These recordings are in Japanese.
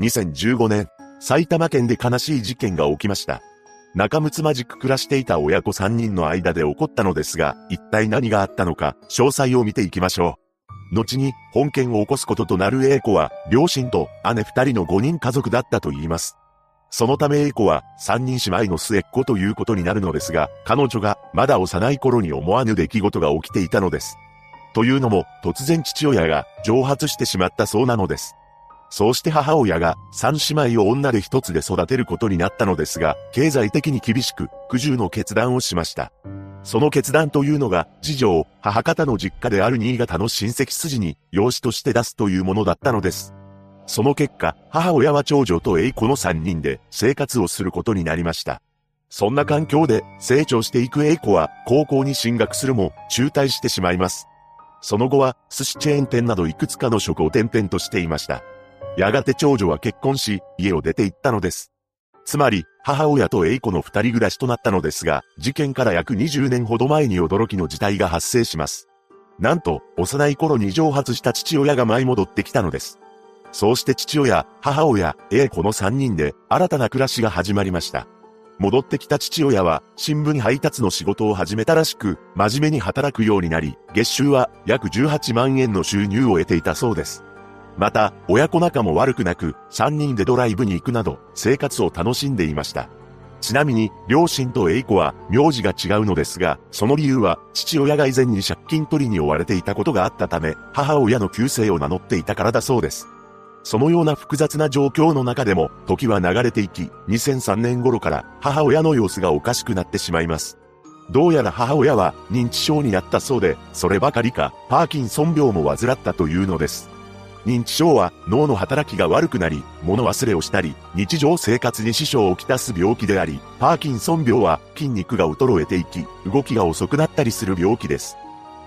2015年、埼玉県で悲しい事件が起きました。仲睦まじく暮らしていた親子3人の間で起こったのですが、一体何があったのか、詳細を見ていきましょう。後に、本件を起こすこととなる A 子は、両親と姉2人の5人家族だったと言います。そのため A 子は、3人姉妹の末っ子ということになるのですが、彼女が、まだ幼い頃に思わぬ出来事が起きていたのです。というのも、突然父親が、蒸発してしまったそうなのです。そうして母親が三姉妹を女で一つで育てることになったのですが、経済的に厳しく、苦渋の決断をしました。その決断というのが、次女を母方の実家である新潟の親戚筋に養子として出すというものだったのです。その結果、母親は長女と栄子の三人で生活をすることになりました。そんな環境で成長していく栄子は高校に進学するも中退してしまいます。その後は寿司チェーン店などいくつかの職を転々としていました。やがて長女は結婚し、家を出て行ったのです。つまり、母親と栄子の二人暮らしとなったのですが、事件から約20年ほど前に驚きの事態が発生します。なんと、幼い頃に蒸発した父親が舞い戻ってきたのです。そうして父親、母親、栄子の三人で新たな暮らしが始まりました。戻ってきた父親は新聞配達の仕事を始めたらしく、真面目に働くようになり、月収は約18万円の収入を得ていたそうです。また、親子仲も悪くなく、三人でドライブに行くなど、生活を楽しんでいました。ちなみに、両親と栄子は、名字が違うのですが、その理由は、父親が以前に借金取りに追われていたことがあったため、母親の旧姓を名乗っていたからだそうです。そのような複雑な状況の中でも、時は流れていき、2003年頃から母親の様子がおかしくなってしまいます。どうやら母親は認知症になったそうで、そればかりか、パーキンソン病も患ったというのです。認知症は脳の働きが悪くなり、物忘れをしたり、日常生活に支障をきたす病気であり、パーキンソン病は筋肉が衰えていき、動きが遅くなったりする病気です。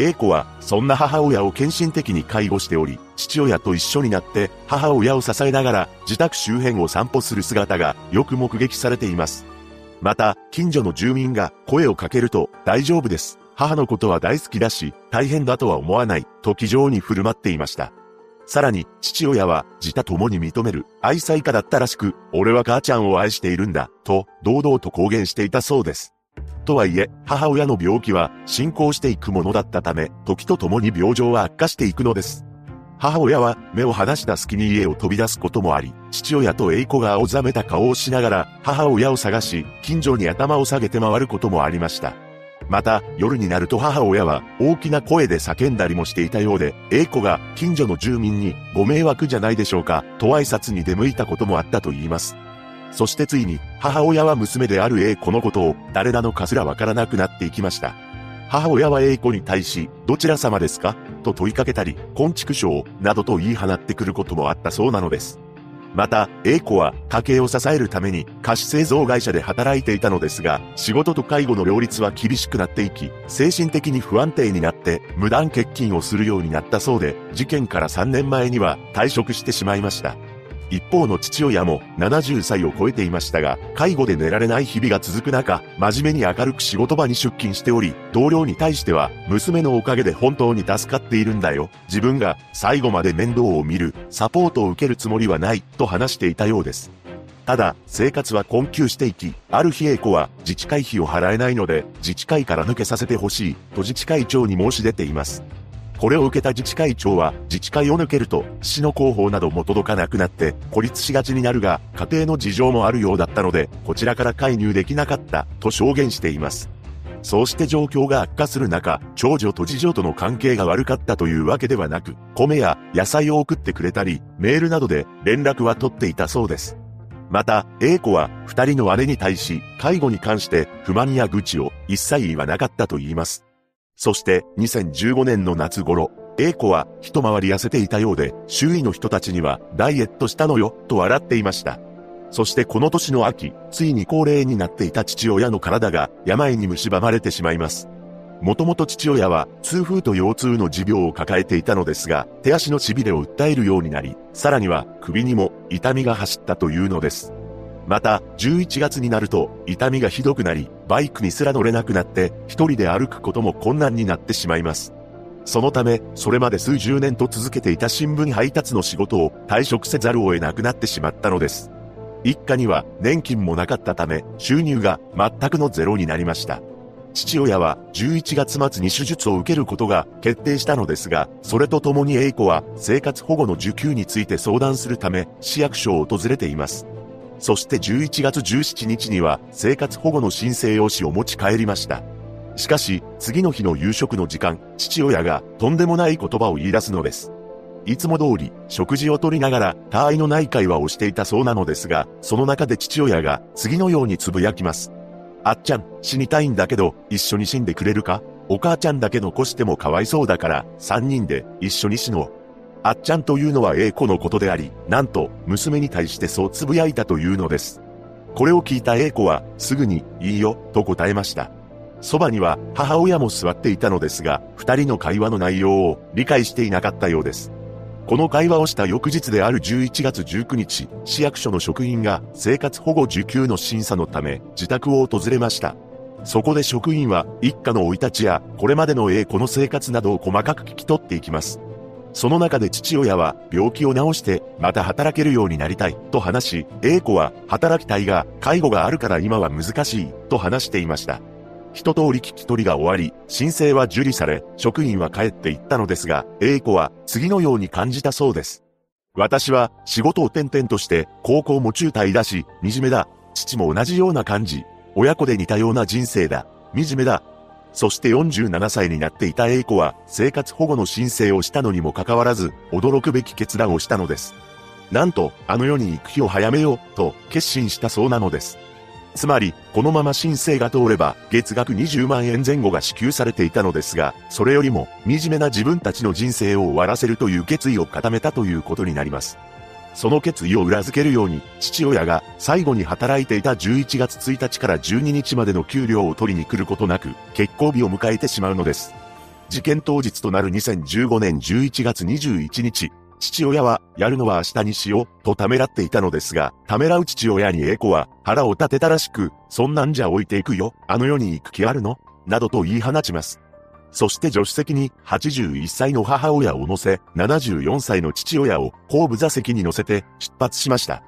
A 子は、そんな母親を献身的に介護しており、父親と一緒になって母親を支えながら自宅周辺を散歩する姿がよく目撃されています。また、近所の住民が声をかけると大丈夫です。母のことは大好きだし、大変だとは思わない、と気丈に振る舞っていました。さらに、父親は自他共に認める愛妻家だったらしく、俺は母ちゃんを愛しているんだ、と堂々と公言していたそうです。とはいえ、母親の病気は進行していくものだったため、時とともに病状は悪化していくのです。母親は目を離した隙に家を飛び出すこともあり、父親と栄子が青ざめた顔をしながら母親を探し、近所に頭を下げて回ることもありました。また、夜になると母親は大きな声で叫んだりもしていたようで、栄子が近所の住民にご迷惑じゃないでしょうか、と挨拶に出向いたこともあったと言います。そしてついに、母親は娘である A 子のことを誰なのかすらわからなくなっていきました。母親は A 子に対し、どちら様ですか？と問いかけたり、昆虫症などと言い放ってくることもあったそうなのです。また、A 子は家計を支えるために菓子製造会社で働いていたのですが、仕事と介護の両立は厳しくなっていき、精神的に不安定になって無断欠勤をするようになったそうで、事件から3年前には退職してしまいました。一方の父親も70歳を超えていましたが、介護で寝られない日々が続く中、真面目に明るく仕事場に出勤しており、同僚に対しては、娘のおかげで本当に助かっているんだよ。自分が最後まで面倒を見る、サポートを受けるつもりはない、と話していたようです。ただ、生活は困窮していき、ある日 A 子は自治会費を払えないので、自治会から抜けさせてほしい、と自治会長に申し出ています。これを受けた自治会長は、自治会を抜けると、市の広報なども届かなくなって、孤立しがちになるが、家庭の事情もあるようだったので、こちらから介入できなかった、と証言しています。そうして状況が悪化する中、長女と次女との関係が悪かったというわけではなく、米や野菜を送ってくれたり、メールなどで連絡は取っていたそうです。また、A 子は二人の姉に対し、介護に関して不満や愚痴を一切言わなかったと言います。そして2015年の夏頃、A 子は一回り痩せていたようで、周囲の人たちにはダイエットしたのよ、と笑っていました。そしてこの年の秋、ついに高齢になっていた父親の体が病に蝕まれてしまいます。もともと父親は痛風と腰痛の持病を抱えていたのですが、手足の痺れを訴えるようになり、さらには首にも痛みが走ったというのです。また、11月になると、痛みがひどくなり、バイクにすら乗れなくなって、一人で歩くことも困難になってしまいます。そのため、それまで数十年と続けていた新聞配達の仕事を退職せざるを得なくなってしまったのです。一家には年金もなかったため、収入が全くのゼロになりました。父親は11月末に手術を受けることが決定したのですが、それとともに A 子は生活保護の受給について相談するため市役所を訪れています。そして11月17日には生活保護の申請用紙を持ち帰りました。しかし、次の日の夕食の時間、父親がとんでもない言葉を言い出すのです。いつも通り、食事をとりながら、他愛のない会話をしていたそうなのですが、その中で父親が次のようにつぶやきます。あっちゃん、死にたいんだけど、一緒に死んでくれるか？お母ちゃんだけ残してもかわいそうだから、三人で一緒に死のう。あっちゃんというのは A 子のことであり、なんと、娘に対してそうつぶやいたというのです。これを聞いた A 子は、すぐに、いいよ、と答えました。そばには母親も座っていたのですが、二人の会話の内容を理解していなかったようです。この会話をした翌日である11月19日、市役所の職員が生活保護受給の審査のため自宅を訪れました。そこで職員は一家の生い立ちやこれまでの A 子の生活などを細かく聞き取っていきます。その中で父親は病気を治してまた働けるようになりたいと話し、A 子は働きたいが介護があるから今は難しいと話していました。一通り聞き取りが終わり、申請は受理され、職員は帰っていったのですが、A 子は次のように感じたそうです。私は仕事を転々として高校も中退だし、惨めだ。父も同じような感じ。親子で似たような人生だ。惨めだ。そして47歳になっていた A 子は生活保護の申請をしたのにもかかわらず驚くべき決断をしたのです。なんと、あの世に行く日を早めようと決心したそうなのです。つまり、このまま申請が通れば、月額20万円前後が支給されていたのですが、それよりも、惨めな自分たちの人生を終わらせるという決意を固めたということになります。その決意を裏付けるように、父親が最後に働いていた11月1日から12日までの給料を取りに来ることなく、結婚日を迎えてしまうのです。事件当日となる2015年11月21日、父親は、やるのは明日にしよう、とためらっていたのですが、ためらう父親にエコは、腹を立てたらしく、そんなんじゃ置いていくよ、あの世に行く気あるの？などと言い放ちます。そして助手席に81歳の母親を乗せ、74歳の父親を後部座席に乗せて出発しました。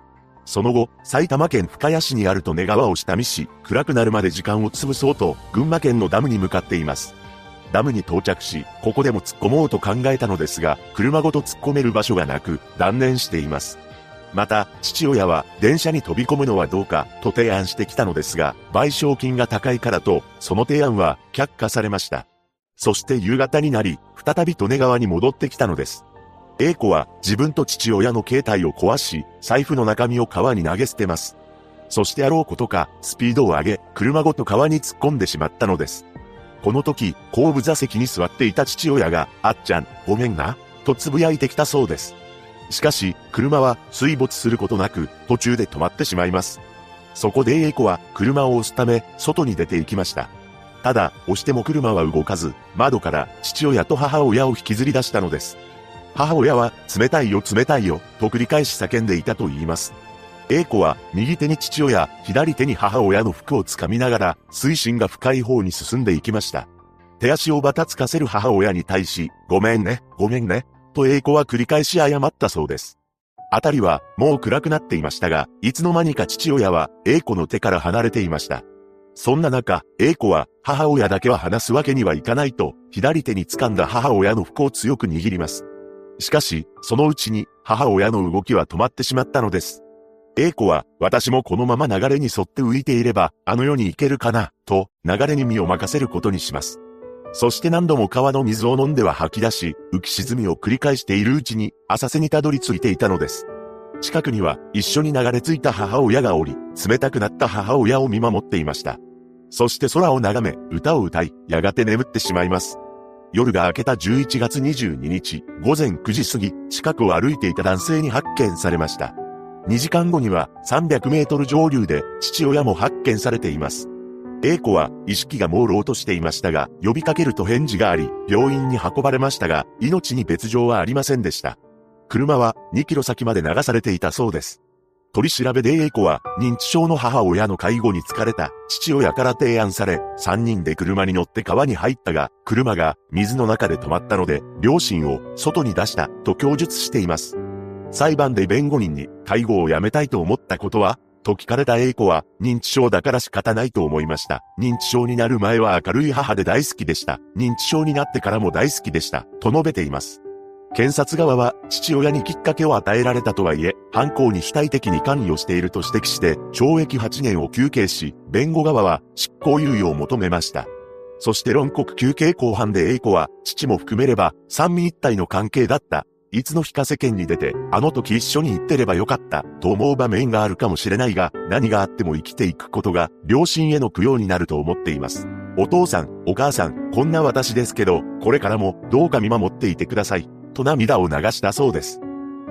その後、埼玉県深谷市にある利根川を下見し、暗くなるまで時間を潰そうと、群馬県のダムに向かっています。ダムに到着し、ここでも突っ込もうと考えたのですが、車ごと突っ込める場所がなく、断念しています。また、父親は電車に飛び込むのはどうかと提案してきたのですが、賠償金が高いからと、その提案は却下されました。そして夕方になり、再び利根川に戻ってきたのです。A 子は自分と父親の携帯を壊し、財布の中身を川に投げ捨てます。そしてあろうことか、スピードを上げ、車ごと川に突っ込んでしまったのです。この時、後部座席に座っていた父親が、あっちゃん、ごめんな、と呟いてきたそうです。しかし、車は水没することなく、途中で止まってしまいます。そこで A 子は車を押すため、外に出て行きました。ただ、押しても車は動かず、窓から父親と母親を引きずり出したのです。母親は、冷たいよ冷たいよ、と繰り返し叫んでいたと言います。A 子は右手に父親、左手に母親の服をつかみながら、水深が深い方に進んでいきました。手足をばたつかせる母親に対し、ごめんね、ごめんね、と A 子は繰り返し謝ったそうです。あたりはもう暗くなっていましたが、いつの間にか父親は A 子の手から離れていました。そんな中、A 子は母親だけは離すわけにはいかないと、左手に掴んだ母親の服を強く握ります。しかし、そのうちに母親の動きは止まってしまったのです。A 子は、私もこのまま流れに沿って浮いていれば、あの世に行けるかな、と、流れに身を任せることにします。そして何度も川の水を飲んでは吐き出し、浮き沈みを繰り返しているうちに、浅瀬にたどり着いていたのです。近くには、一緒に流れ着いた母親がおり、冷たくなった母親を見守っていました。そして空を眺め、歌を歌い、やがて眠ってしまいます。夜が明けた11月22日、午前9時過ぎ、近くを歩いていた男性に発見されました。2時間後には300メートル上流で父親も発見されています。A 子は意識が朦朧としていましたが、呼びかけると返事があり、病院に運ばれましたが、命に別状はありませんでした。車は2キロ先まで流されていたそうです。取り調べで A 子は認知症の母親の介護に疲れた父親から提案され、3人で車に乗って川に入ったが、車が水の中で止まったので、両親を外に出したと供述しています。裁判で弁護人に介護をやめたいと思ったことはと聞かれた A 子は、認知症だから仕方ないと思いました。認知症になる前は明るい母で大好きでした。認知症になってからも大好きでした。と述べています。検察側は父親にきっかけを与えられたとはいえ、犯行に主体的に関与していると指摘して、懲役8年を求刑し、弁護側は執行猶予を求めました。そして論告休刑後半で A 子は、父も含めれば、三味一体の関係だった。いつの日か世間に出て、あの時一緒に行ってればよかった、と思う場面があるかもしれないが、何があっても生きていくことが、両親への供養になると思っています。お父さん、お母さん、こんな私ですけど、これからも、どうか見守っていてください。と涙を流したそうです。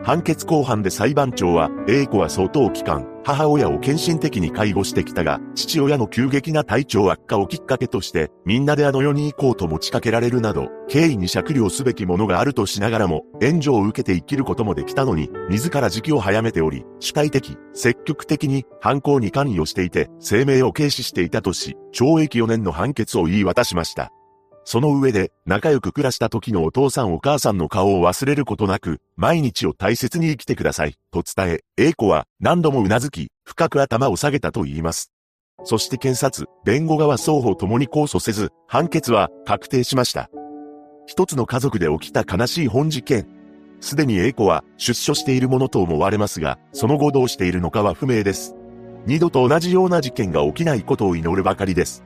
判決公判で裁判長は、A 子は相当期間、母親を献身的に介護してきたが、父親の急激な体調悪化をきっかけとして、みんなであの世に行こうと持ちかけられるなど、経緯に酌量すべきものがあるとしながらも、援助を受けて生きることもできたのに、自ら時期を早めており、主体的、積極的に犯行に関与していて、生命を軽視していたとし、懲役4年の判決を言い渡しました。その上で、仲良く暮らした時のお父さんお母さんの顔を忘れることなく、毎日を大切に生きてください、と伝え、A 子は何度も頷き、深く頭を下げたと言います。そして検察、弁護側双方ともに控訴せず、判決は確定しました。一つの家族で起きた悲しい本事件。すでに A 子は出所しているものと思われますが、その後どうしているのかは不明です。二度と同じような事件が起きないことを祈るばかりです。